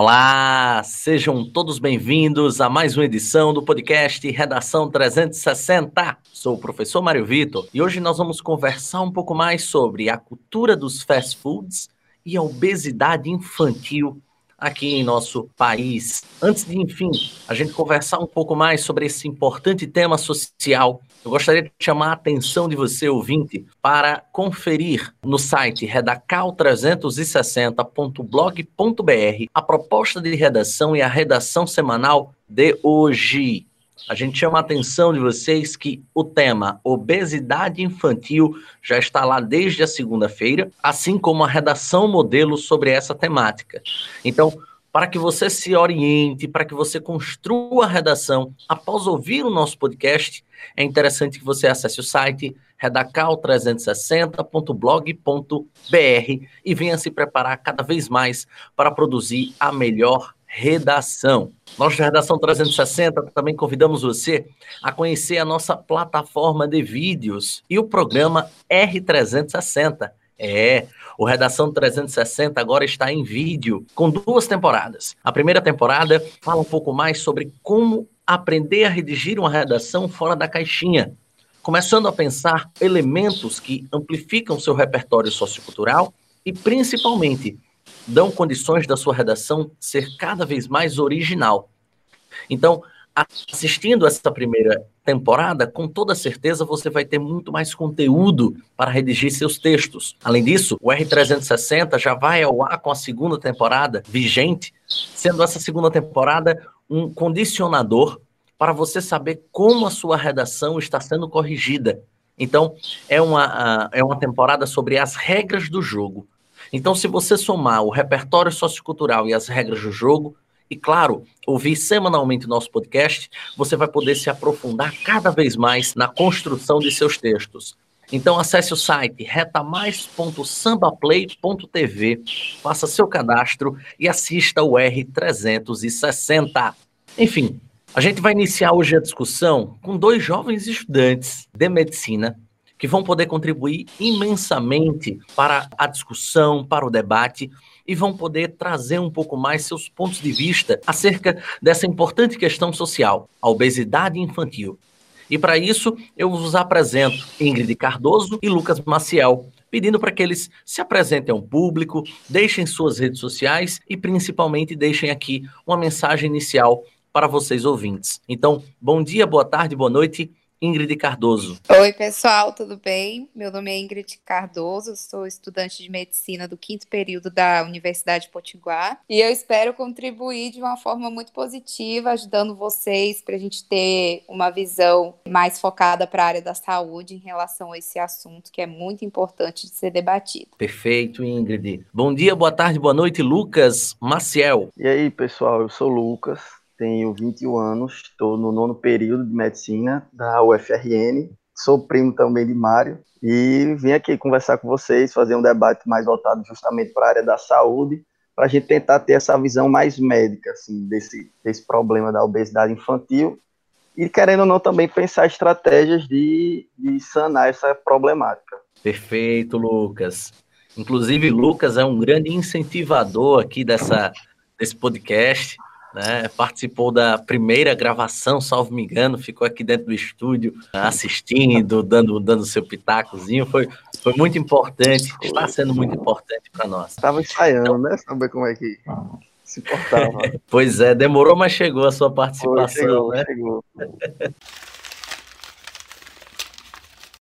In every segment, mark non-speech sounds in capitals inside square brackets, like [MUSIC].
Olá, sejam todos bem-vindos a mais uma edição do podcast Redação 360. Sou o professor Mário Vitor e hoje nós vamos conversar um pouco mais sobre a cultura dos fast foods e a obesidade infantil aqui em nosso país. Antes de, enfim, a gente conversar um pouco mais sobre esse importante tema social, eu gostaria de chamar a atenção de você, ouvinte, para conferir no site redacal360.blog.br a proposta de redação e a redação semanal de hoje. A gente chama a atenção de vocês que o tema obesidade infantil já está lá desde a segunda-feira, assim como a redação modelo sobre essa temática. Então, para que você se oriente, para que você construa a redação após ouvir o nosso podcast, é interessante que você acesse o site redacal360.blog.br e venha se preparar cada vez mais para produzir a melhor redação. Nós da Redação 360 também convidamos você a conhecer a nossa plataforma de vídeos e o programa R360. É, o Redação 360 agora está em vídeo, com duas temporadas. A primeira temporada fala um pouco mais sobre como aprender a redigir uma redação fora da caixinha, começando a pensar elementos que amplificam seu repertório sociocultural e, principalmente, dão condições da sua redação ser cada vez mais original. Então, assistindo essa primeira temporada, com toda certeza você vai ter muito mais conteúdo para redigir seus textos. Além disso, o R360 já vai ao ar com a segunda temporada vigente, sendo essa segunda temporada um condicionador para você saber como a sua redação está sendo corrigida. Então, é uma, é uma temporada sobre as regras do jogo. Então, se você somar o repertório sociocultural e as regras do jogo, e, claro, ouvir semanalmente o nosso podcast, você vai poder se aprofundar cada vez mais na construção de seus textos. Então acesse o site retamais.sambaplay.tv, faça seu cadastro e assista o R360. Enfim, a gente vai iniciar hoje a discussão com dois jovens estudantes de medicina que vão poder contribuir imensamente para a discussão, para o debate e vão poder trazer um pouco mais seus pontos de vista acerca dessa importante questão social, a obesidade infantil. E para isso, eu vos apresento Ingrid Cardoso e Lucas Maciel, pedindo para que eles se apresentem ao público, deixem suas redes sociais e principalmente deixem aqui uma mensagem inicial para vocês ouvintes. Então, bom dia, boa tarde, boa noite Ingrid Cardoso. Oi, pessoal, tudo bem? Meu nome é Ingrid Cardoso, sou estudante de medicina do quinto período da Universidade Potiguar e eu espero contribuir de uma forma muito positiva, ajudando vocês para a gente ter uma visão mais focada para a área da saúde em relação a esse assunto que é muito importante de ser debatido. Perfeito, Ingrid. Bom dia, boa tarde, boa noite, Lucas Maciel. E aí, pessoal, eu sou Lucas, tenho 21 anos, estou no nono período de medicina da UFRN, sou primo também de Mário e vim aqui conversar com vocês, fazer um debate mais voltado justamente para a área da saúde, para a gente tentar ter essa visão mais médica assim, desse, desse problema da obesidade infantil e, querendo ou não, também pensar estratégias de, de sanar essa problemática. Perfeito, Lucas. Inclusive, Lucas é um grande incentivador aqui dessa, desse podcast né? Participou da primeira gravação, salvo me engano, ficou aqui dentro do estúdio assistindo, dando, dando seu pitacozinho. Foi, foi muito importante, está sendo muito importante para nós. Estava ensaiando, então, né? Saber como é que se portava. [LAUGHS] pois é, demorou, mas chegou a sua participação, chegou, né? Chegou.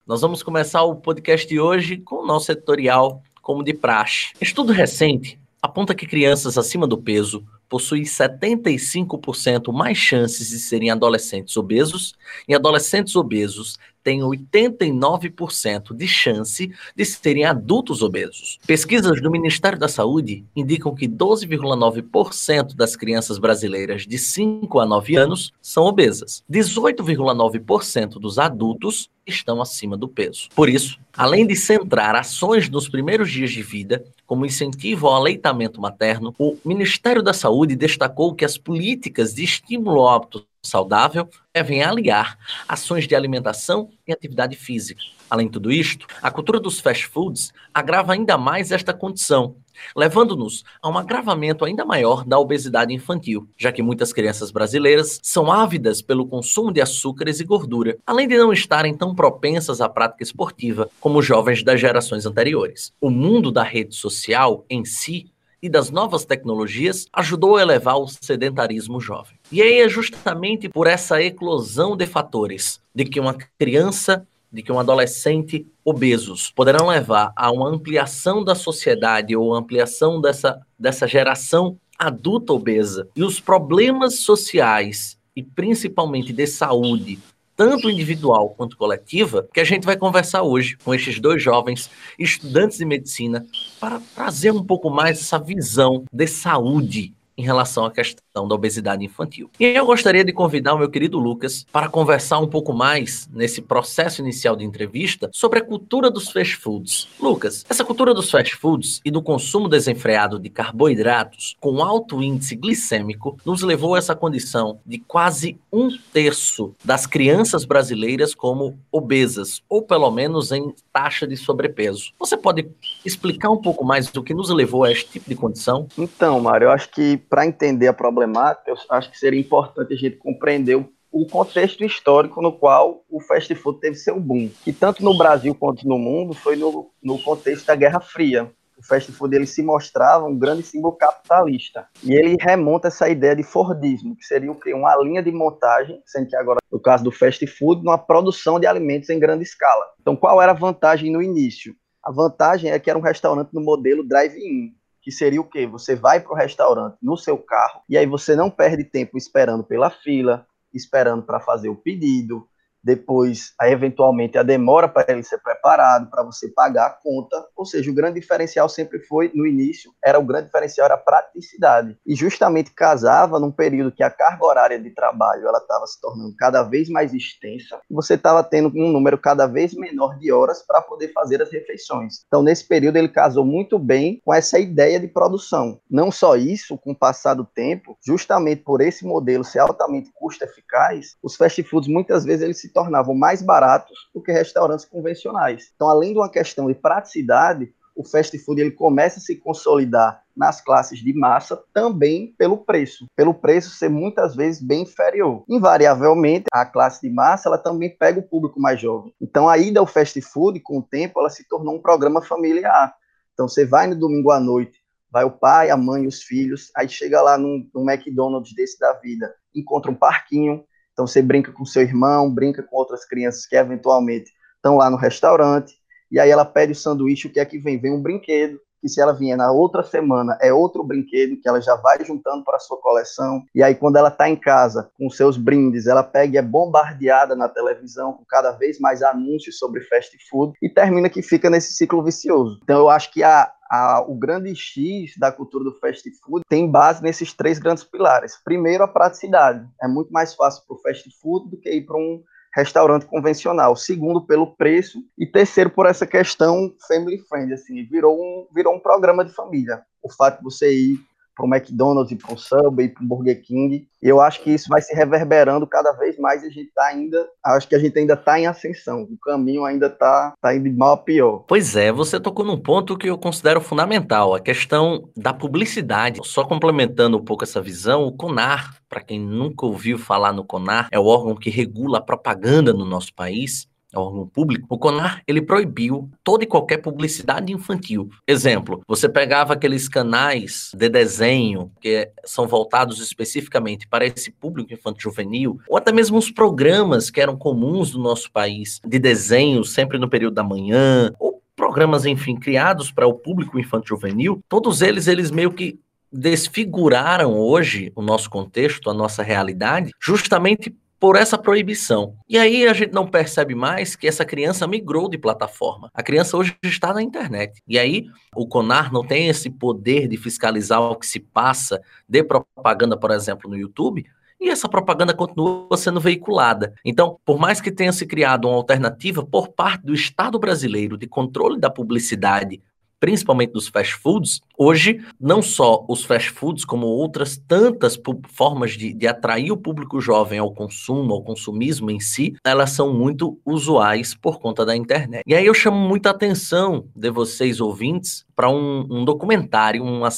Nós vamos começar o podcast de hoje com o nosso editorial, como de praxe. Estudo recente aponta que crianças acima do peso possuem 75% mais chances de serem adolescentes obesos, e adolescentes obesos têm 89% de chance de serem adultos obesos. Pesquisas do Ministério da Saúde indicam que 12,9% das crianças brasileiras de 5 a 9 anos são obesas. 18,9% dos adultos estão acima do peso. Por isso, além de centrar ações nos primeiros dias de vida, como incentivo ao aleitamento materno, o Ministério da Saúde destacou que as políticas de estímulo ao hábito saudável devem aliar ações de alimentação e atividade física. Além de tudo isto, a cultura dos fast foods agrava ainda mais esta condição, levando-nos a um agravamento ainda maior da obesidade infantil, já que muitas crianças brasileiras são ávidas pelo consumo de açúcares e gordura, além de não estarem tão propensas à prática esportiva como jovens das gerações anteriores. O mundo da rede social em si e das novas tecnologias ajudou a elevar o sedentarismo jovem. E aí é justamente por essa eclosão de fatores de que uma criança, de que um adolescente obesos poderão levar a uma ampliação da sociedade ou ampliação dessa, dessa geração adulta obesa. E os problemas sociais e principalmente de saúde tanto individual quanto coletiva, que a gente vai conversar hoje com estes dois jovens estudantes de medicina para trazer um pouco mais essa visão de saúde em relação à questão da obesidade infantil. E eu gostaria de convidar o meu querido Lucas para conversar um pouco mais nesse processo inicial de entrevista sobre a cultura dos fast foods. Lucas, essa cultura dos fast foods e do consumo desenfreado de carboidratos com alto índice glicêmico nos levou a essa condição de quase um terço das crianças brasileiras como obesas, ou pelo menos em taxa de sobrepeso. Você pode explicar um pouco mais do que nos levou a este tipo de condição? Então, Mário, eu acho que para entender a problemática, eu acho que seria importante a gente compreender o, contexto histórico no qual o fast food teve seu boom, que tanto no Brasil quanto no mundo foi no, no contexto da Guerra Fria. O fast food ele se mostrava um grande símbolo capitalista. E ele remonta essa ideia de Fordismo, que seria? Uma linha de montagem, sendo que agora, no caso do fast food, uma produção de alimentos em grande escala. Então, qual era a vantagem no início? A vantagem é que era um restaurante no modelo drive-in, que seria o quê? Você vai para o restaurante no seu carro e aí você não perde tempo esperando pela fila, esperando para fazer o pedido, depois, eventualmente, a demora para ele ser preparado, para você pagar a conta. Ou seja, o grande diferencial sempre foi, no início, era o grande diferencial era a praticidade. E justamente casava num período que a carga horária de trabalho ela estava se tornando cada vez mais extensa, você estava tendo um número cada vez menor de horas para poder fazer as refeições. Então, nesse período, ele casou muito bem com essa ideia de produção. Não só isso, com o passar do tempo, justamente por esse modelo ser altamente custo eficaz, os fast foods muitas vezes eles se tornavam mais baratos do que restaurantes convencionais. Então, além de uma questão de praticidade, o fast food ele começa a se consolidar nas classes de massa também pelo preço, pelo preço ser muitas vezes bem inferior. Invariavelmente, a classe de massa ela também pega o público mais jovem. Então, a ida ao fast food, com o tempo, ela se tornou um programa familiar. Então, você vai no domingo à noite, vai o pai, a mãe, os filhos, aí chega lá num, num McDonald's desse da vida, encontra um parquinho, então você brinca com seu irmão, brinca com outras crianças que eventualmente estão lá no restaurante, e aí ela pede o sanduíche, o que é que vem? Vem um brinquedo, que se ela vier na outra semana é outro brinquedo que ela já vai juntando para a sua coleção. E aí, quando ela está em casa com seus brindes, ela pega e é bombardeada na televisão com cada vez mais anúncios sobre fast food e termina que fica nesse ciclo vicioso. Então, eu acho que a, a, o grande X da cultura do fast food tem base nesses três grandes pilares. Primeiro, a praticidade. É muito mais fácil para o fast food do que ir para um restaurante convencional. Segundo, pelo preço. E terceiro, por essa questão family friend. Assim, virou um, virou um programa de família. O fato de você ir para o McDonald's, para o Subway, para o Burger King. Eu acho que isso vai se reverberando cada vez mais e a gente está ainda, acho que a gente ainda está em ascensão. O caminho ainda está tá indo de mal a pior. Pois é, você tocou num ponto que eu considero fundamental, a questão da publicidade. Só complementando um pouco essa visão, o CONAR, para quem nunca ouviu falar no CONAR, é o órgão que regula a propaganda no nosso país órgão público, o CONAR ele proibiu toda e qualquer publicidade infantil. Exemplo, você pegava aqueles canais de desenho que são voltados especificamente para esse público infantil juvenil, ou até mesmo os programas que eram comuns do nosso país de desenho sempre no período da manhã, ou programas, enfim, criados para o público infantil juvenil, todos eles eles meio que desfiguraram hoje o nosso contexto, a nossa realidade, justamente por essa proibição. E aí a gente não percebe mais que essa criança migrou de plataforma. A criança hoje está na internet. E aí o CONAR não tem esse poder de fiscalizar o que se passa de propaganda, por exemplo, no YouTube, e essa propaganda continua sendo veiculada. Então, por mais que tenha se criado uma alternativa por parte do Estado brasileiro de controle da publicidade principalmente dos fast foods, hoje não só os fast foods, como outras tantas formas de, de atrair o público jovem ao consumo, ao consumismo em si, elas são muito usuais por conta da internet. E aí eu chamo muita atenção de vocês ouvintes para um, um, documentário, um, uh,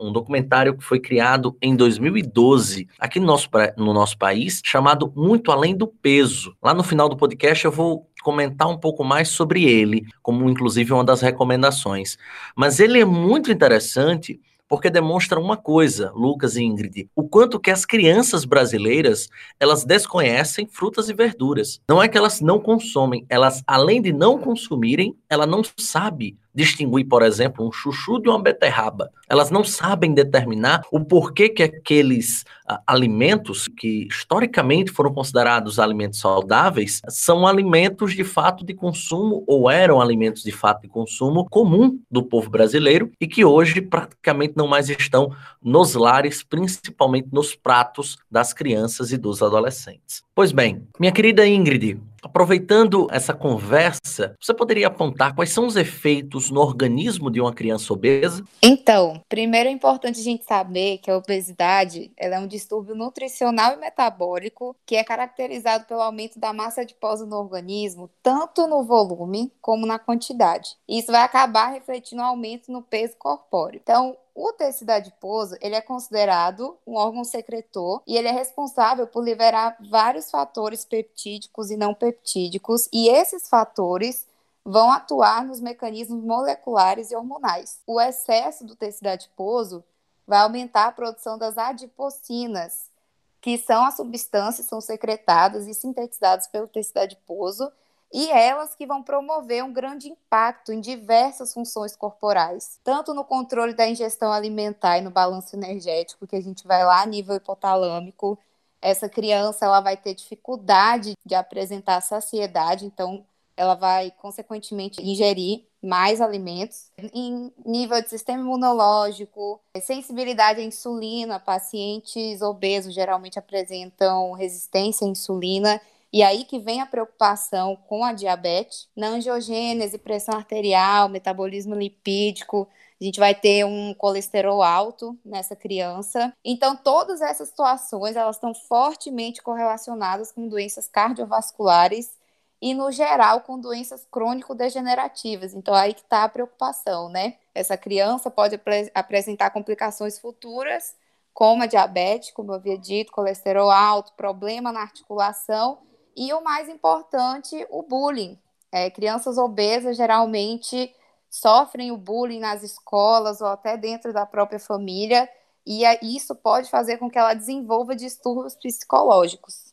um documentário que foi criado em 2012 aqui no nosso, no nosso país, chamado Muito Além do Peso. Lá no final do podcast eu vou comentar um pouco mais sobre ele, como inclusive uma das recomendações. Mas ele é muito interessante porque demonstra uma coisa, Lucas e Ingrid, o quanto que as crianças brasileiras, elas desconhecem frutas e verduras. Não é que elas não consomem, elas além de não consumirem, ela não sabe distinguir, por exemplo, um chuchu de uma beterraba. Elas não sabem determinar o porquê que aqueles uh, alimentos que historicamente foram considerados alimentos saudáveis são alimentos de fato de consumo ou eram alimentos de fato de consumo comum do povo brasileiro e que hoje praticamente não mais estão nos lares, principalmente nos pratos das crianças e dos adolescentes. Pois bem, minha querida Ingrid, Aproveitando essa conversa, você poderia apontar quais são os efeitos no organismo de uma criança obesa? Então, primeiro é importante a gente saber que a obesidade é um distúrbio nutricional e metabólico que é caracterizado pelo aumento da massa adiposa no organismo, tanto no volume como na quantidade. Isso vai acabar refletindo um aumento no peso corpóreo. Então, o tecido adiposo, ele é considerado um órgão secretor e ele é responsável por liberar vários fatores peptídicos e não peptídicos, e esses fatores vão atuar nos mecanismos moleculares e hormonais. O excesso do tecido adiposo vai aumentar a produção das adipocinas, que são as substâncias que são secretadas e sintetizadas pelo tecido adiposo e elas que vão promover um grande impacto em diversas funções corporais, tanto no controle da ingestão alimentar e no balanço energético, que a gente vai lá a nível hipotalâmico. Essa criança ela vai ter dificuldade de apresentar saciedade, então ela vai consequentemente ingerir mais alimentos. Em nível de sistema imunológico, sensibilidade à insulina, pacientes obesos geralmente apresentam resistência à insulina e aí que vem a preocupação com a diabetes, na angiogênese, pressão arterial, metabolismo lipídico, a gente vai ter um colesterol alto nessa criança. Então, todas essas situações, elas estão fortemente correlacionadas com doenças cardiovasculares e, no geral, com doenças crônico-degenerativas. Então, aí que está a preocupação, né? Essa criança pode ap apresentar complicações futuras, como a diabetes, como eu havia dito, colesterol alto, problema na articulação e o mais importante, o bullying. É, crianças obesas geralmente sofrem o bullying nas escolas ou até dentro da própria família, e isso pode fazer com que ela desenvolva distúrbios psicológicos.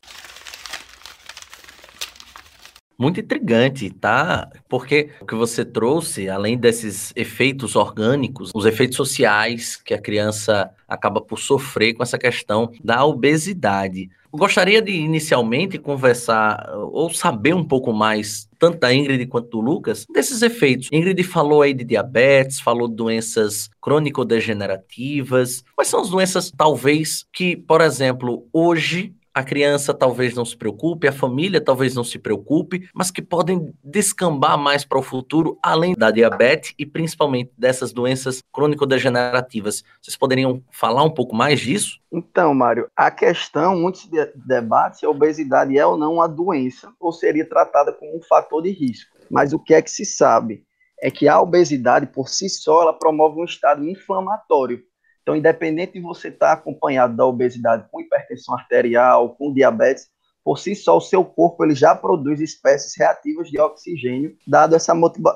Muito intrigante, tá? Porque o que você trouxe, além desses efeitos orgânicos, os efeitos sociais que a criança acaba por sofrer com essa questão da obesidade. Gostaria de inicialmente conversar ou saber um pouco mais, tanto da Ingrid quanto do Lucas, desses efeitos. Ingrid falou aí de diabetes, falou de doenças crônico-degenerativas. Quais são as doenças, talvez, que, por exemplo, hoje a criança talvez não se preocupe, a família talvez não se preocupe, mas que podem descambar mais para o futuro, além da diabetes e principalmente dessas doenças crônico-degenerativas. Vocês poderiam falar um pouco mais disso? Então, Mário, a questão, muitos debates, se a obesidade é ou não uma doença, ou seria tratada como um fator de risco. Mas o que é que se sabe? É que a obesidade, por si só, ela promove um estado inflamatório, então, independente de você estar acompanhado da obesidade com hipertensão arterial, com diabetes, por si só o seu corpo ele já produz espécies reativas de oxigênio, dado essa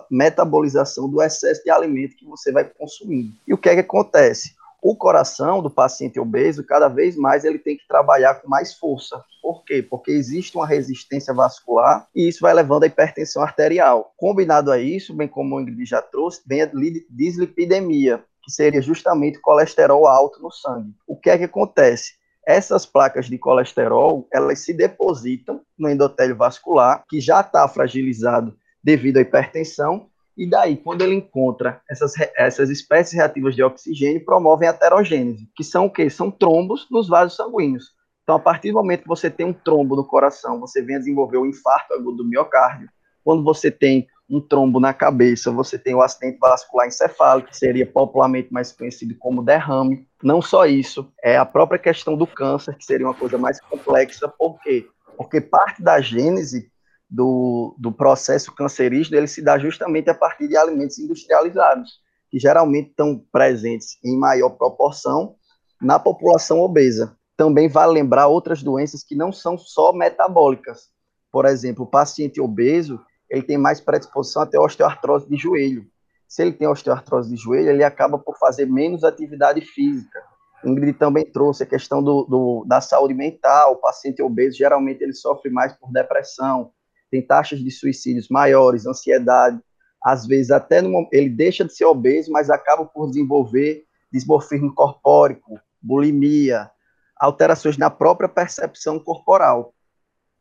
metabolização do excesso de alimento que você vai consumindo. E o que é que acontece? O coração do paciente obeso, cada vez mais ele tem que trabalhar com mais força. Por quê? Porque existe uma resistência vascular e isso vai levando à hipertensão arterial. Combinado a isso, bem como o Ingrid já trouxe, vem a dislipidemia, que seria justamente colesterol alto no sangue. O que é que acontece? Essas placas de colesterol, elas se depositam no endotélio vascular, que já está fragilizado devido à hipertensão, e daí, quando ele encontra essas, essas espécies reativas de oxigênio, promovem a aterogênese, que são o quê? São trombos nos vasos sanguíneos. Então, a partir do momento que você tem um trombo no coração, você vem a desenvolver o infarto agudo do miocárdio. Quando você tem um trombo na cabeça, você tem o acidente vascular encefálico, que seria popularmente mais conhecido como derrame. Não só isso, é a própria questão do câncer, que seria uma coisa mais complexa, por quê? Porque parte da gênese do, do processo cancerígeno, ele se dá justamente a partir de alimentos industrializados, que geralmente estão presentes em maior proporção na população obesa. Também vale lembrar outras doenças que não são só metabólicas. Por exemplo, o paciente obeso, ele tem mais predisposição a ter osteoartrose de joelho. Se ele tem osteoartrose de joelho, ele acaba por fazer menos atividade física. Ingrid também trouxe a questão do, do, da saúde mental. O paciente obeso, geralmente, ele sofre mais por depressão, tem taxas de suicídios maiores, ansiedade. Às vezes, até no, ele deixa de ser obeso, mas acaba por desenvolver dismorfismo corpórico, bulimia, alterações na própria percepção corporal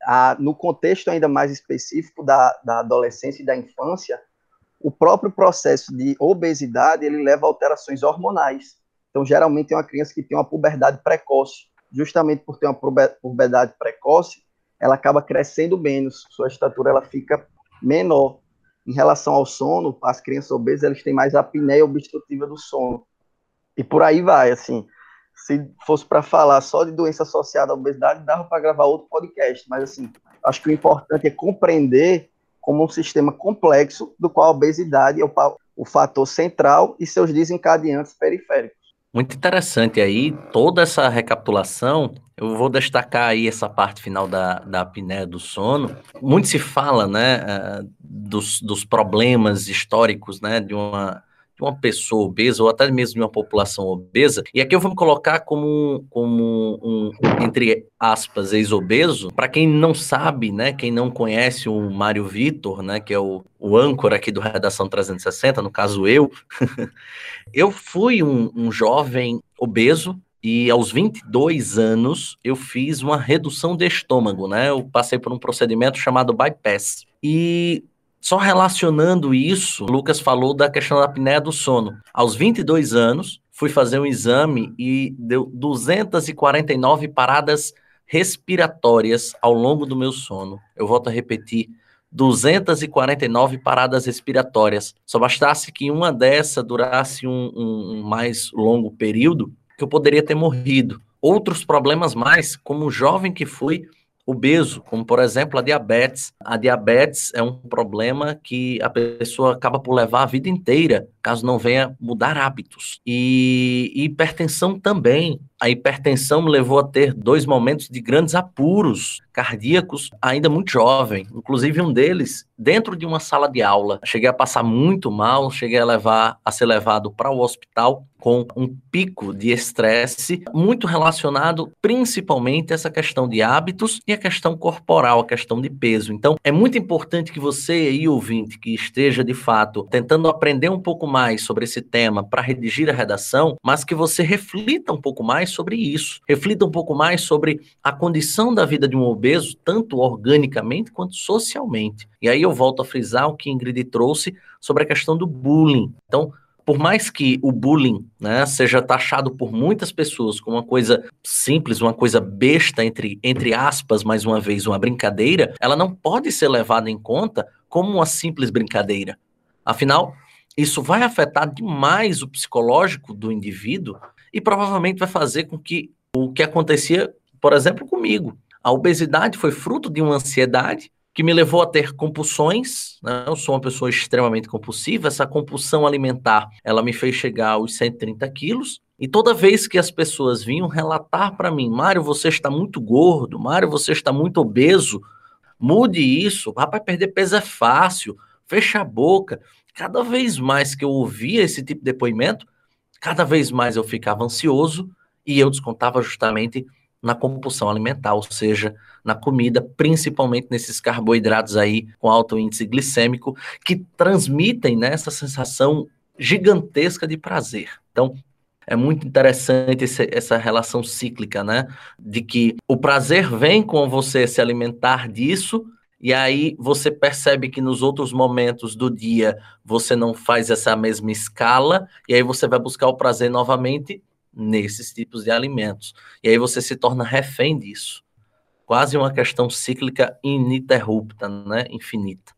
a, no contexto ainda mais específico da, da adolescência e da infância, o próprio processo de obesidade ele leva a alterações hormonais. Então, geralmente, é uma criança que tem uma puberdade precoce. Justamente por ter uma puberdade precoce, ela acaba crescendo menos, sua estatura ela fica menor. Em relação ao sono, as crianças obesas eles têm mais apneia obstrutiva do sono. E por aí vai, assim se fosse para falar só de doença associada à obesidade, dava para gravar outro podcast, mas assim, acho que o importante é compreender como um sistema complexo do qual a obesidade é o, o fator central e seus desencadeantes periféricos. Muito interessante aí, toda essa recapitulação, eu vou destacar aí essa parte final da, da apneia do sono. Muito se fala, né, uh, dos, dos problemas históricos, né, de uma de uma pessoa obesa, ou até mesmo de uma população obesa, e aqui eu vou me colocar como, como um, entre aspas, ex-obeso, para quem não sabe, né, quem não conhece o Mário Vitor, né, que é o, o âncora aqui do Redação 360, no caso eu, [LAUGHS] eu fui um, um jovem obeso, e aos 22 anos eu fiz uma redução de estômago, né? Eu passei por um procedimento chamado bypass. E só relacionando isso, Lucas falou da questão da apneia do sono. Aos 22 anos, fui fazer um exame e deu 249 paradas respiratórias ao longo do meu sono. Eu volto a repetir, 249 paradas respiratórias. Só bastasse que uma dessa durasse um, um, um mais longo período, que eu poderia ter morrido. Outros problemas mais, como jovem que fui, obeso, como por exemplo a diabetes. A diabetes é um problema que a pessoa acaba por levar a vida inteira, caso não venha mudar hábitos. E hipertensão também. A hipertensão me levou a ter dois momentos de grandes apuros cardíacos ainda muito jovem, inclusive um deles dentro de uma sala de aula. Cheguei a passar muito mal, cheguei a levar a ser levado para o hospital com um pico de estresse muito relacionado principalmente a essa questão de hábitos e a questão corporal, a questão de peso. Então, é muito importante que você aí, ouvinte, que esteja de fato tentando aprender um pouco mais sobre esse tema para redigir a redação, mas que você reflita um pouco mais sobre isso. Reflita um pouco mais sobre a condição da vida de um obeso, tanto organicamente quanto socialmente. E aí eu volto a frisar o que Ingrid trouxe sobre a questão do bullying. Então, por mais que o bullying né, seja taxado por muitas pessoas como uma coisa simples, uma coisa besta, entre, entre aspas, mais uma vez, uma brincadeira, ela não pode ser levada em conta como uma simples brincadeira. Afinal, isso vai afetar demais o psicológico do indivíduo e provavelmente vai fazer com que o que acontecia, por exemplo, comigo. A obesidade foi fruto de uma ansiedade que me levou a ter compulsões. Né? Eu sou uma pessoa extremamente compulsiva. Essa compulsão alimentar, ela me fez chegar aos 130 quilos. E toda vez que as pessoas vinham relatar para mim, Mário, você está muito gordo, Mário, você está muito obeso, mude isso, rapaz, perder peso é fácil, fecha a boca. Cada vez mais que eu ouvia esse tipo de depoimento, cada vez mais eu ficava ansioso e eu descontava justamente na compulsão alimentar, ou seja, na comida, principalmente nesses carboidratos aí com alto índice glicêmico, que transmitem né, essa sensação gigantesca de prazer. Então, é muito interessante esse, essa relação cíclica, né? De que o prazer vem com você se alimentar disso, e aí você percebe que nos outros momentos do dia você não faz essa mesma escala, e aí você vai buscar o prazer novamente nesses tipos de alimentos. E aí você se torna refém disso. Quase uma questão cíclica ininterrupta, né? infinita.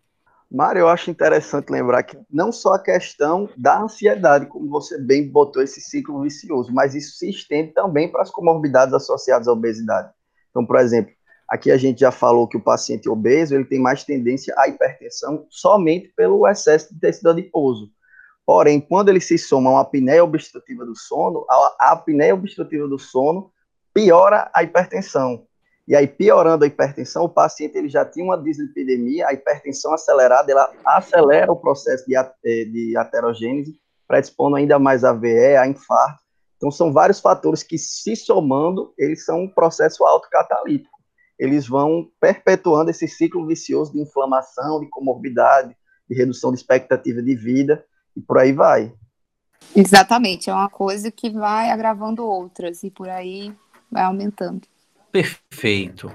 Mário, eu acho interessante lembrar que não só a questão da ansiedade, como você bem botou esse ciclo vicioso, mas isso se estende também para as comorbidades associadas à obesidade. Então, por exemplo, aqui a gente já falou que o paciente obeso ele tem mais tendência à hipertensão somente pelo excesso de tecido adiposo. Porém, quando ele se soma a uma apneia obstrutiva do sono, a apneia obstrutiva do sono piora a hipertensão. E aí, piorando a hipertensão, o paciente ele já tinha uma dislipidemia, a hipertensão acelerada, ela acelera o processo de, eh, de aterogênese, predispondo ainda mais a VE, a infarto. Então, são vários fatores que, se somando, eles são um processo autocatalítico. Eles vão perpetuando esse ciclo vicioso de inflamação, de comorbidade, de redução de expectativa de vida, e por aí vai. Exatamente, é uma coisa que vai agravando outras, e por aí vai aumentando. Perfeito.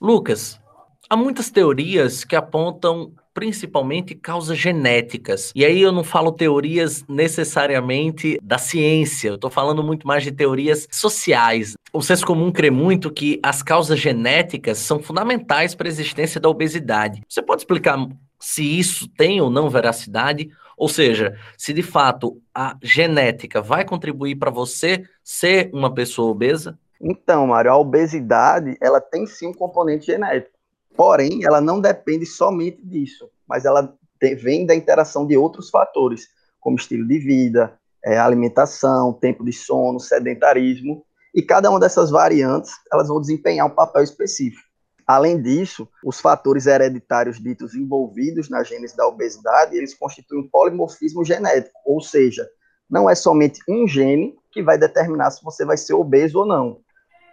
Lucas, há muitas teorias que apontam principalmente causas genéticas. E aí eu não falo teorias necessariamente da ciência, eu estou falando muito mais de teorias sociais. O senso comum crê muito que as causas genéticas são fundamentais para a existência da obesidade. Você pode explicar se isso tem ou não veracidade? Ou seja, se de fato a genética vai contribuir para você ser uma pessoa obesa? Então, Mário, a obesidade, ela tem sim um componente genético. Porém, ela não depende somente disso, mas ela vem da interação de outros fatores, como estilo de vida, é, alimentação, tempo de sono, sedentarismo, e cada uma dessas variantes, elas vão desempenhar um papel específico. Além disso, os fatores hereditários ditos envolvidos na gênese da obesidade, eles constituem um polimorfismo genético, ou seja, não é somente um gene que vai determinar se você vai ser obeso ou não.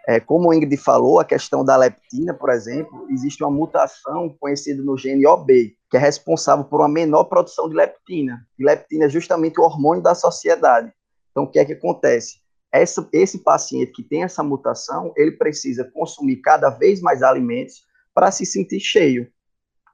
É, como o Ingrid falou, a questão da leptina, por exemplo, existe uma mutação conhecida no gene OB, que é responsável por uma menor produção de leptina. E leptina é justamente o hormônio da sociedade. Então, o que é que acontece? Essa, esse paciente que tem essa mutação, ele precisa consumir cada vez mais alimentos para se sentir cheio.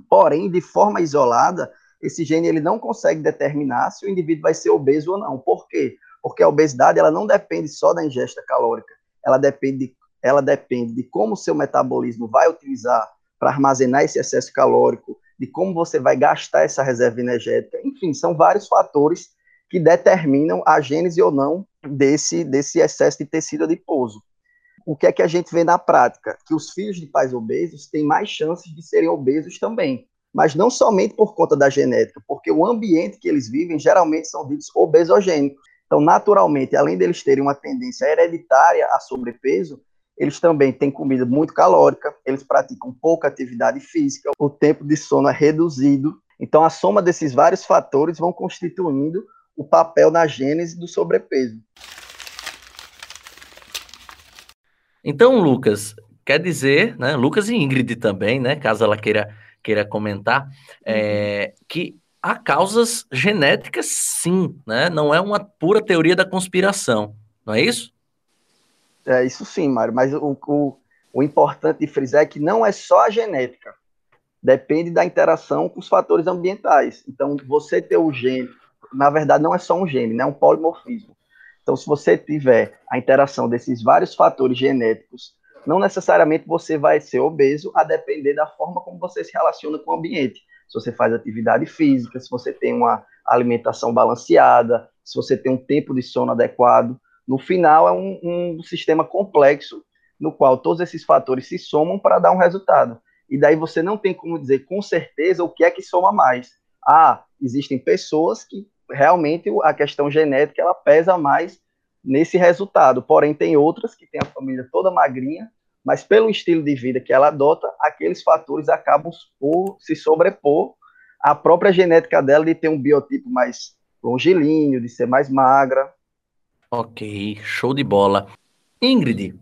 Porém, de forma isolada, esse gene ele não consegue determinar se o indivíduo vai ser obeso ou não. Por quê? Porque a obesidade ela não depende só da ingesta calórica, ela depende ela depende de como o seu metabolismo vai utilizar para armazenar esse excesso calórico, de como você vai gastar essa reserva energética. Enfim, são vários fatores que determinam a gênese ou não desse, desse excesso de tecido adiposo. O que é que a gente vê na prática? Que os filhos de pais obesos têm mais chances de serem obesos também. Mas não somente por conta da genética, porque o ambiente que eles vivem geralmente são ditos obesogênicos. Então, naturalmente, além deles terem uma tendência hereditária a sobrepeso, eles também têm comida muito calórica, eles praticam pouca atividade física, o tempo de sono é reduzido. Então, a soma desses vários fatores vão constituindo o papel na gênese do sobrepeso. Então, Lucas, quer dizer, né, Lucas e Ingrid também, né, caso ela queira, queira comentar, é, que há causas genéticas sim, né, não é uma pura teoria da conspiração, não é isso? É isso sim, Mário, mas o, o, o importante de frisar é que não é só a genética, depende da interação com os fatores ambientais. Então, você ter o gene, na verdade, não é só um gene, né, é um polimorfismo. Então, se você tiver a interação desses vários fatores genéticos, não necessariamente você vai ser obeso, a depender da forma como você se relaciona com o ambiente. Se você faz atividade física, se você tem uma alimentação balanceada, se você tem um tempo de sono adequado. No final, é um, um sistema complexo no qual todos esses fatores se somam para dar um resultado. E daí você não tem como dizer com certeza o que é que soma mais. Ah, existem pessoas que realmente a questão genética ela pesa mais nesse resultado. Porém, tem outras que têm a família toda magrinha, mas pelo estilo de vida que ela adota, aqueles fatores acabam por se sobrepor à própria genética dela de ter um biotipo mais longilíneo, de ser mais magra. Ok, show de bola. Ingrid,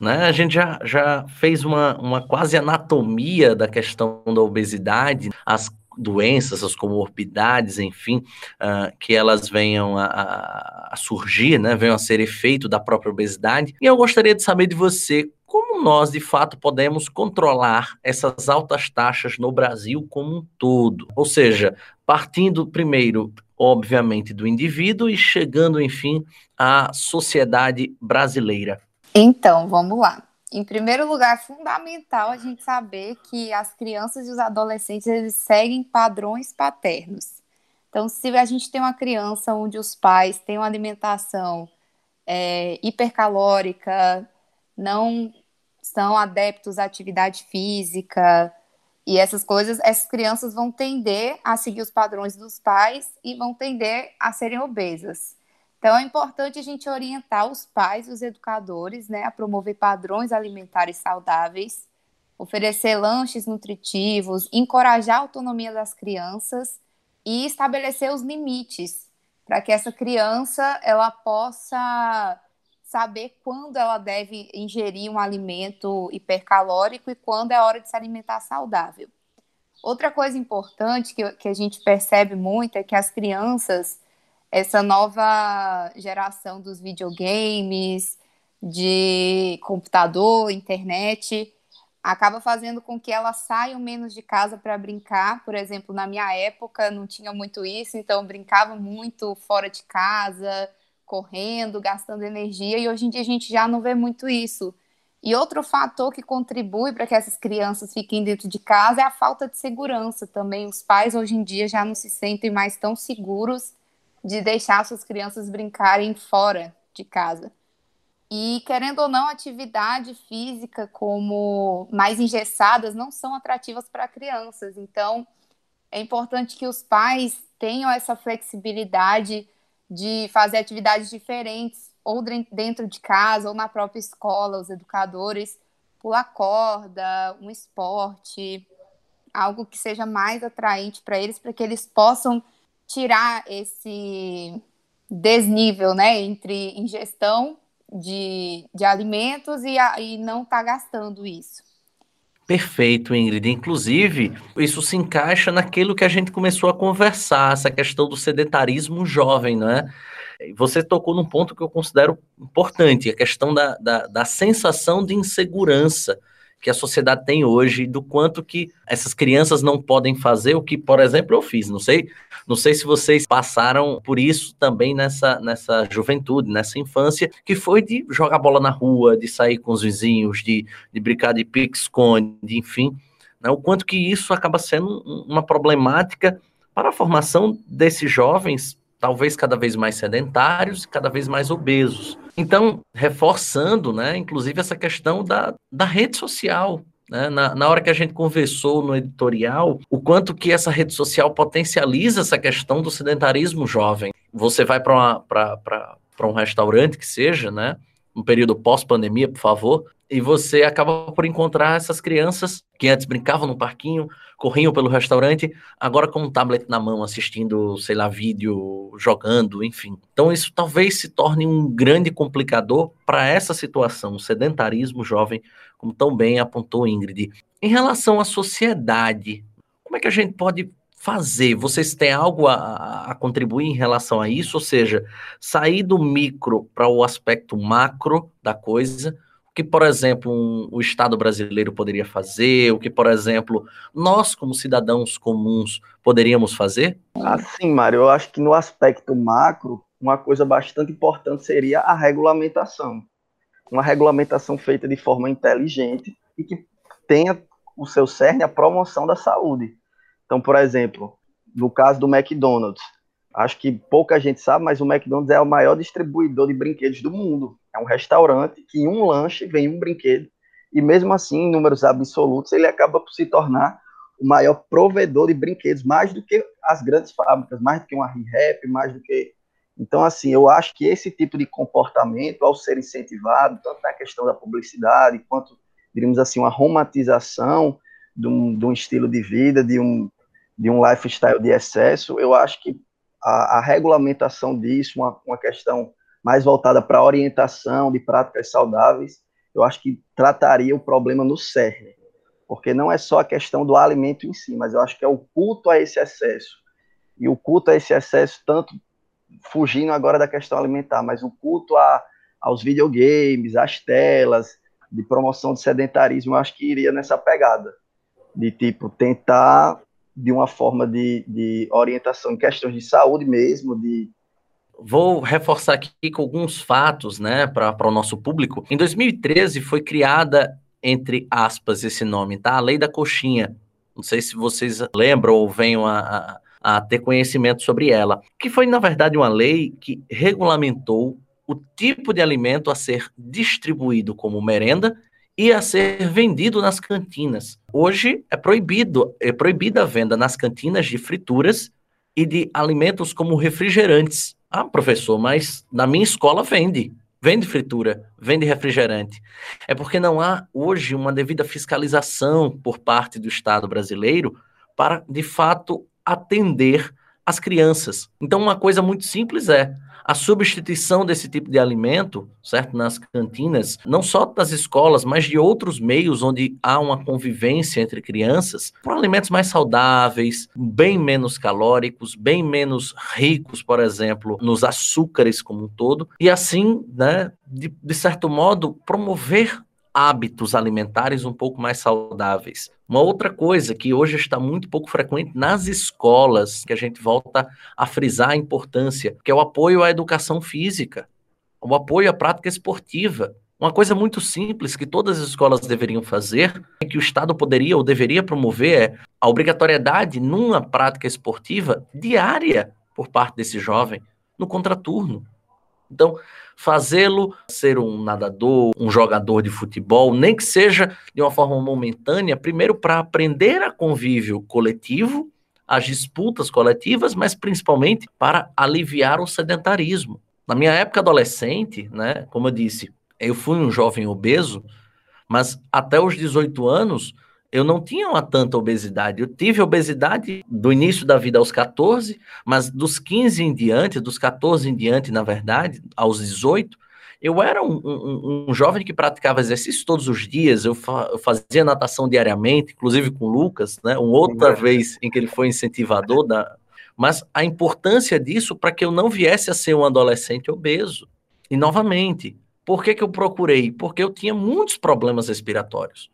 né, a gente já, já fez uma, uma quase anatomia da questão da obesidade, as doenças, as comorbidades, enfim, uh, que elas venham a, a, surgir, né, venham a ser efeito da própria obesidade. E eu gostaria de saber de você como nós, de fato, podemos controlar essas altas taxas no Brasil como um todo. Ou seja, partindo primeiro, obviamente, do indivíduo e chegando, enfim, à sociedade brasileira. Então, vamos lá. Em primeiro lugar, é fundamental a gente saber que as crianças e os adolescentes eles seguem padrões paternos. Então, se a gente tem uma criança onde os pais têm uma alimentação é, hipercalórica, não são adeptos à atividade física e essas coisas, essas crianças vão tender a seguir os padrões dos pais e vão tender a serem obesas. Então, é importante a gente orientar os pais e os educadores né, a promover padrões alimentares saudáveis, oferecer lanches nutritivos, encorajar a autonomia das crianças e estabelecer os limites para que essa criança ela possa saber quando ela deve ingerir um alimento hipercalórico e quando é hora de se alimentar saudável. Outra coisa importante que, que a gente percebe muito é que as crianças, essa nova geração dos videogames, de computador, internet, acaba fazendo com que elas saiam menos de casa para brincar. Por exemplo, na minha época não tinha muito isso, então brincava muito fora de casa, correndo, gastando energia, e hoje em dia a gente já não vê muito isso. E outro fator que contribui para que essas crianças fiquem dentro de casa é a falta de segurança também. Os pais hoje em dia já não se sentem mais tão seguros de deixar suas crianças brincarem fora de casa. E, querendo ou não, atividade física como mais engessadas não são atrativas para crianças. Então, é importante que os pais tenham essa flexibilidade de fazer atividades diferentes, ou dentro de casa, ou na própria escola, os educadores, pular corda, um esporte, algo que seja mais atraente para eles, para que eles possam tirar esse desnível né, entre ingestão de, de alimentos e, a, e não estar tá gastando isso. Perfeito, Ingrid. Inclusive, isso se encaixa naquilo que a gente começou a conversar, essa questão do sedentarismo jovem, não é? Você tocou num ponto que eu considero importante, a questão da, da, da sensação de insegurança que a sociedade tem hoje, do quanto que essas crianças não podem fazer o que, por exemplo, eu fiz. Não sei, não sei se vocês passaram por isso também nessa, nessa juventude, nessa infância, que foi de jogar bola na rua, de sair com os vizinhos, de, de brincar de pique-esconde, enfim. Né, o quanto que isso acaba sendo uma problemática para a formação desses jovens talvez cada vez mais sedentários e cada vez mais obesos. Então, reforçando, né, inclusive essa questão da, da rede social, né? Na, na, hora que a gente conversou no editorial, o quanto que essa rede social potencializa essa questão do sedentarismo jovem. Você vai para um restaurante que seja, né? Um período pós-pandemia, por favor, e você acaba por encontrar essas crianças que antes brincavam no parquinho, corriam pelo restaurante, agora com um tablet na mão, assistindo, sei lá, vídeo, jogando, enfim. Então isso talvez se torne um grande complicador para essa situação, o sedentarismo jovem, como tão bem apontou Ingrid. Em relação à sociedade, como é que a gente pode fazer? Vocês têm algo a, a contribuir em relação a isso? Ou seja, sair do micro para o aspecto macro da coisa, que, por exemplo, um, o Estado brasileiro poderia fazer, o que, por exemplo, nós, como cidadãos comuns, poderíamos fazer? Assim, Mário, eu acho que no aspecto macro, uma coisa bastante importante seria a regulamentação. Uma regulamentação feita de forma inteligente e que tenha o seu cerne a promoção da saúde. Então, por exemplo, no caso do McDonald's, acho que pouca gente sabe, mas o McDonald's é o maior distribuidor de brinquedos do mundo. É um restaurante que em um lanche vem um brinquedo, e mesmo assim, em números absolutos, ele acaba por se tornar o maior provedor de brinquedos, mais do que as grandes fábricas, mais do que uma ReHap, mais do que. Então, assim, eu acho que esse tipo de comportamento, ao ser incentivado, tanto na questão da publicidade, quanto, diríamos assim, uma romantização de um, de um estilo de vida, de um, de um lifestyle de excesso, eu acho que a, a regulamentação disso, uma, uma questão mais voltada para orientação de práticas saudáveis, eu acho que trataria o problema no cerne. Porque não é só a questão do alimento em si, mas eu acho que é o culto a esse excesso. E o culto a esse excesso, tanto fugindo agora da questão alimentar, mas o culto a, aos videogames, às telas, de promoção de sedentarismo, eu acho que iria nessa pegada. De tipo, tentar, de uma forma de, de orientação em questões de saúde mesmo, de Vou reforçar aqui com alguns fatos, né, para o nosso público. Em 2013 foi criada, entre aspas, esse nome, tá? A Lei da Coxinha. Não sei se vocês lembram ou venham a, a, a ter conhecimento sobre ela. Que foi, na verdade, uma lei que regulamentou o tipo de alimento a ser distribuído como merenda e a ser vendido nas cantinas. Hoje é proibido, é proibida a venda nas cantinas de frituras e de alimentos como refrigerantes. Ah, professor, mas na minha escola vende. Vende fritura, vende refrigerante. É porque não há hoje uma devida fiscalização por parte do Estado brasileiro para, de fato, atender as crianças. Então, uma coisa muito simples é a substituição desse tipo de alimento, certo, nas cantinas, não só das escolas, mas de outros meios onde há uma convivência entre crianças, por alimentos mais saudáveis, bem menos calóricos, bem menos ricos, por exemplo, nos açúcares como um todo, e assim, né, de, de certo modo, promover hábitos alimentares um pouco mais saudáveis. Uma outra coisa que hoje está muito pouco frequente nas escolas, que a gente volta a frisar a importância, que é o apoio à educação física, o apoio à prática esportiva. Uma coisa muito simples que todas as escolas deveriam fazer, e que o Estado poderia ou deveria promover, é a obrigatoriedade numa prática esportiva diária por parte desse jovem, no contraturno. Então, fazê-lo ser um nadador, um jogador de futebol, nem que seja de uma forma momentânea, primeiro para aprender a convívio coletivo, as disputas coletivas, mas principalmente para aliviar o sedentarismo. Na minha época adolescente, né, como eu disse, eu fui um jovem obeso, mas até os 18 anos eu não tinha uma tanta obesidade. Eu tive obesidade do início da vida aos 14, mas dos 15 em diante, dos 14 em diante, na verdade, aos 18, eu era um, um, um jovem que praticava exercício todos os dias, eu, fa eu, fazia natação diariamente, inclusive com o Lucas, né? Uma outra vez em que ele foi incentivador da. Mas a importância disso para que eu não viesse a ser um adolescente obeso. E novamente, por que, que eu procurei? Porque eu tinha muitos problemas respiratórios.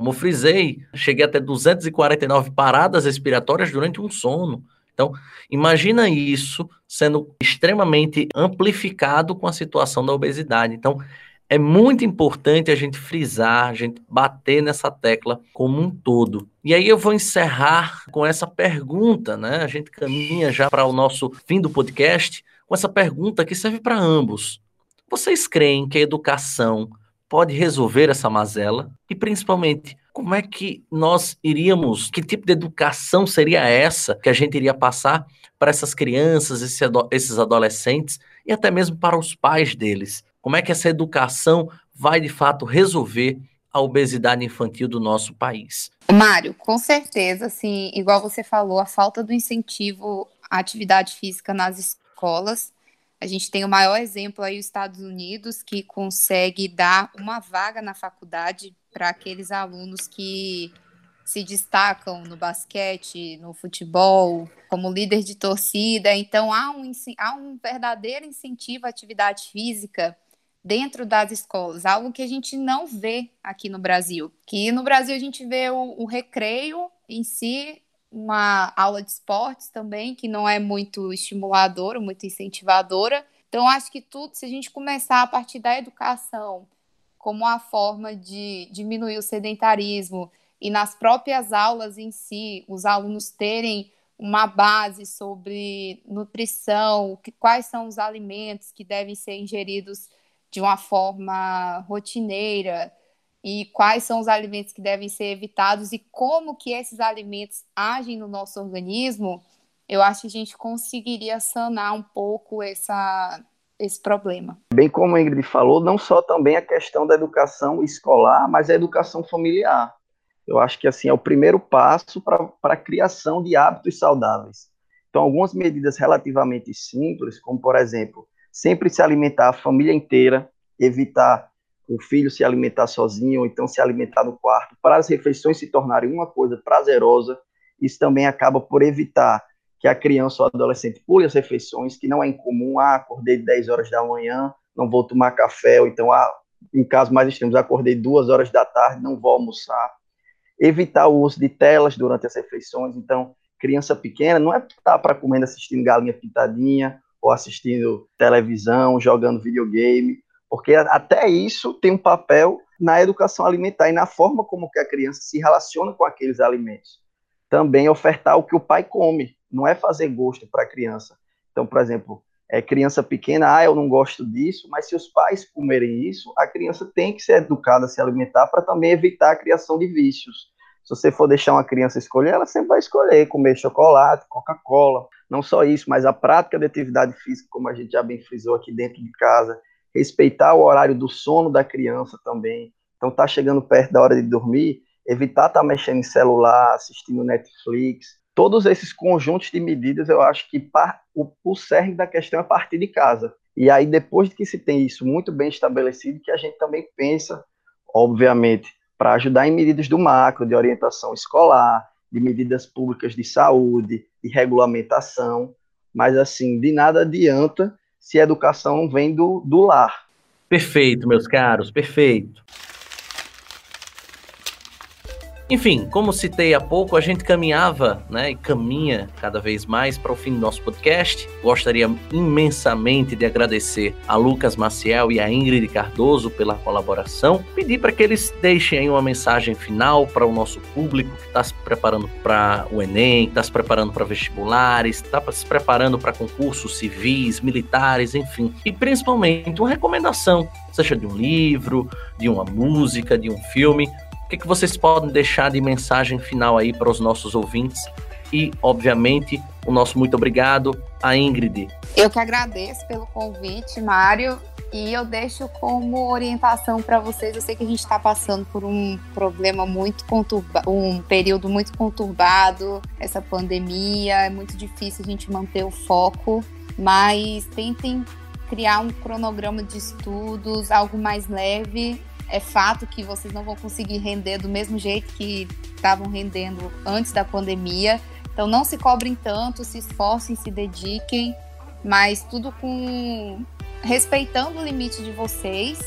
Como eu frisei, cheguei até 249 paradas respiratórias durante um sono. Então, imagina isso sendo extremamente amplificado com a situação da obesidade. Então, é muito importante a gente frisar, a gente bater nessa tecla como um todo. E aí eu vou encerrar com essa pergunta, né? A gente caminha já para o nosso fim do podcast com essa pergunta que serve para ambos. Vocês creem que a educação pode resolver essa mazela? E principalmente, como é que nós iríamos, que tipo de educação seria essa que a gente iria passar para essas crianças, esses adolescentes e até mesmo para os pais deles? Como é que essa educação vai de fato resolver a obesidade infantil do nosso país? Mário, com certeza, assim, igual você falou, a falta do incentivo à atividade física nas escolas a gente tem o maior exemplo aí, os Estados Unidos, que consegue dar uma vaga na faculdade para aqueles alunos que se destacam no basquete, no futebol, como líder de torcida. Então, há um, há um verdadeiro incentivo à atividade física dentro das escolas, algo que a gente não vê aqui no Brasil. Que no Brasil a gente vê o, o recreio em si uma aula de esportes também, que não é muito estimuladora, muito incentivadora. Então, acho que tudo, se a gente começar a partir da educação como uma forma de diminuir o sedentarismo e nas próprias aulas em si, os alunos terem uma base sobre nutrição, que, quais são os alimentos que devem ser ingeridos de uma forma rotineira, e quais são os alimentos que devem ser evitados e como que esses alimentos agem no nosso organismo, eu acho que a gente conseguiria sanar um pouco essa, esse problema. Bem como a Ingrid falou, não só também a questão da educação escolar, mas a educação familiar. Eu acho que assim é o primeiro passo para a criação de hábitos saudáveis. Então, algumas medidas relativamente simples, como por exemplo, sempre se alimentar a família inteira, evitar o filho se alimentar sozinho, ou então se alimentar no quarto, para as refeições se tornarem uma coisa prazerosa, isso também acaba por evitar que a criança ou adolescente pule as refeições, que não é incomum, ah, acordei 10 horas da manhã, não vou tomar café, ou então, ah, em casos mais extremos, acordei duas horas da tarde, não vou almoçar. Evitar o uso de telas durante as refeições, então, criança pequena não é estar para comendo assistindo galinha pintadinha, ou assistindo televisão, jogando videogame, porque até isso tem um papel na educação alimentar e na forma como que a criança se relaciona com aqueles alimentos. Também ofertar o que o pai come, não é fazer gosto para a criança. Então, por exemplo, é criança pequena, ah, eu não gosto disso, mas se os pais comerem isso, a criança tem que ser educada a se alimentar para também evitar a criação de vícios. Se você for deixar uma criança escolher, ela sempre vai escolher comer chocolate, Coca-Cola. Não só isso, mas a prática de atividade física, como a gente já bem frisou aqui dentro de casa, respeitar o horário do sono da criança também. Então, tá chegando perto da hora de dormir, evitar estar tá mexendo em celular, assistindo Netflix. Todos esses conjuntos de medidas, eu acho que o, o cerne da questão é partir de casa. E aí, depois de que se tem isso muito bem estabelecido, que a gente também pensa, obviamente, para ajudar em medidas do macro, de orientação escolar, de medidas públicas de saúde, de regulamentação, mas assim, de nada adianta se a educação vem do, do lar. Perfeito, meus caros, perfeito. Enfim, como citei há pouco, a gente caminhava né, e caminha cada vez mais para o fim do nosso podcast. Gostaria imensamente de agradecer a Lucas Maciel e a Ingrid Cardoso pela colaboração. Pedir para que eles deixem aí uma mensagem final para o nosso público que está se preparando para o Enem, está se preparando para vestibulares, está se preparando para concursos civis, militares, enfim. E principalmente uma recomendação, seja de um livro, de uma música, de um filme que, que vocês podem deixar de mensagem final aí para os nossos ouvintes? E, obviamente, o nosso muito obrigado a Ingrid. Eu que agradeço pelo convite, Mário. E eu deixo como orientação para vocês. Eu sei que a gente está passando por um problema muito conturbado, um período muito conturbado, essa pandemia. É muito difícil a gente manter o foco, mas tentem criar um cronograma de estudos, algo mais leve é fato que vocês não vão conseguir render do mesmo jeito que estavam rendendo antes da pandemia. Então não se cobrem tanto, se esforcem, se dediquem, mas tudo com respeitando o limite de vocês.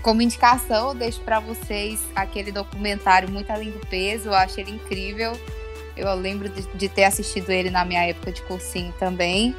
Como indicação, eu deixo para vocês aquele documentário Muito Além do Peso, eu acho ele incrível. Eu lembro de, de ter assistido ele na minha época de cursinho também.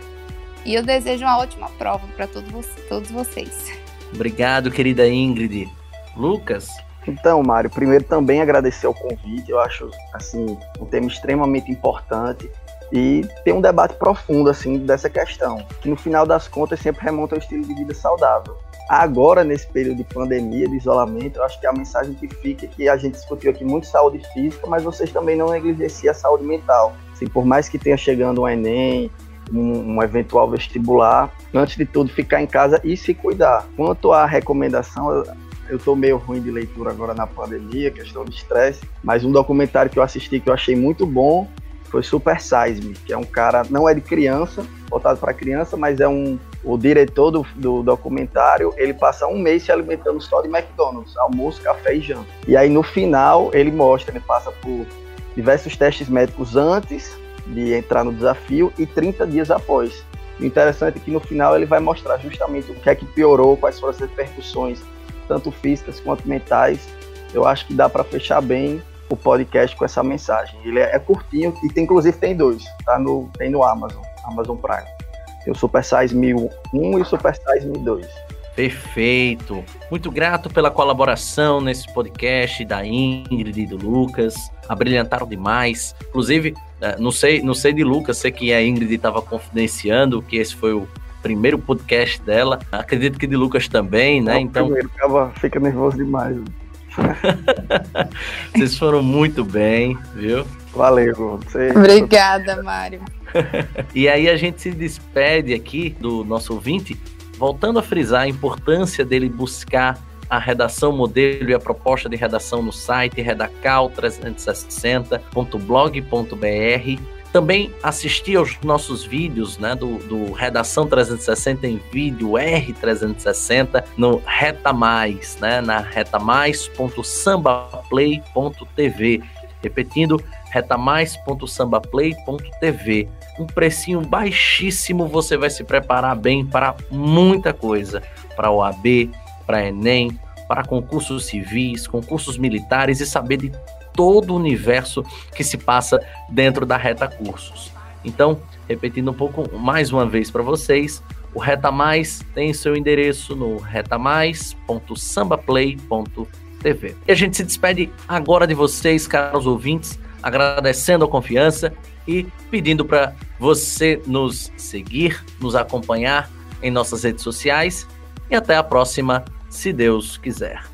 E eu desejo uma ótima prova para todos, todos vocês. Obrigado, querida Ingrid. Lucas? Então, Mário, primeiro também agradecer o convite. Eu acho assim um tema extremamente importante e ter um debate profundo assim dessa questão, que no final das contas sempre remonta ao estilo de vida saudável. Agora, nesse período de pandemia, de isolamento, eu acho que a mensagem que fica é que a gente discutiu aqui muito saúde física, mas vocês também não negligenciam a saúde mental. Assim, por mais que tenha chegando um Enem, um, um, eventual vestibular, antes de tudo, ficar em casa e se cuidar. Quanto à recomendação, eu tô meio ruim de leitura agora na pandemia, questão de estresse, mas um documentário que eu assisti que eu achei muito bom foi Super Size Me, que é um cara, não é de criança, voltado para criança, mas é um o diretor do, do, documentário, ele passa um mês se alimentando só de McDonald's, almoço, café e janta. E aí no final ele mostra, ele passa por diversos testes médicos antes de entrar no desafio e 30 dias após. O interessante é que no final ele vai mostrar justamente o que é que piorou, quais foram as repercussões tanto físicas quanto mentais. Eu acho que dá para fechar bem o podcast com essa mensagem. Ele é, é, curtinho e tem, inclusive tem dois, tá no, tem no Amazon, Amazon Prime. Tem o Super Size 1001 e o Super Size 1002. Perfeito. Muito grato pela colaboração nesse podcast da Ingrid e do Lucas. Abrilhantaram demais. Inclusive, eh, não sei, não sei de Lucas, sei que a Ingrid estava confidenciando que esse foi o primeiro podcast dela. Acredito que de Lucas também, né? É então. Primeiro, ficava, fica nervoso demais. [LAUGHS] Vocês foram muito bem, viu? Valeu. Você... Obrigada, Mário. [LAUGHS] e aí a gente se despede aqui do nosso ouvinte, voltando a frisar a importância dele buscar a redação modelo e a proposta de redação no site redacal360.blog.br também assistir aos nossos vídeos, né, do, do Redação 360 em vídeo R360 no Reta Mais, né, na retamais.sambaplay.tv. Repetindo, retamais.sambaplay.tv. Um precinho baixíssimo, você vai se preparar bem para muita coisa, para OAB, para ENEM, para concursos civis, concursos militares e saber de todo o universo que se passa dentro da Reta Cursos. Então, repetindo um pouco mais uma vez para vocês, O Reta Mais tem seu endereço no retamais.sambaplay.tv. E a gente se despede agora de vocês, caros ouvintes, agradecendo a confiança e pedindo para você nos seguir, nos acompanhar em nossas redes sociais e até a próxima, se Deus quiser.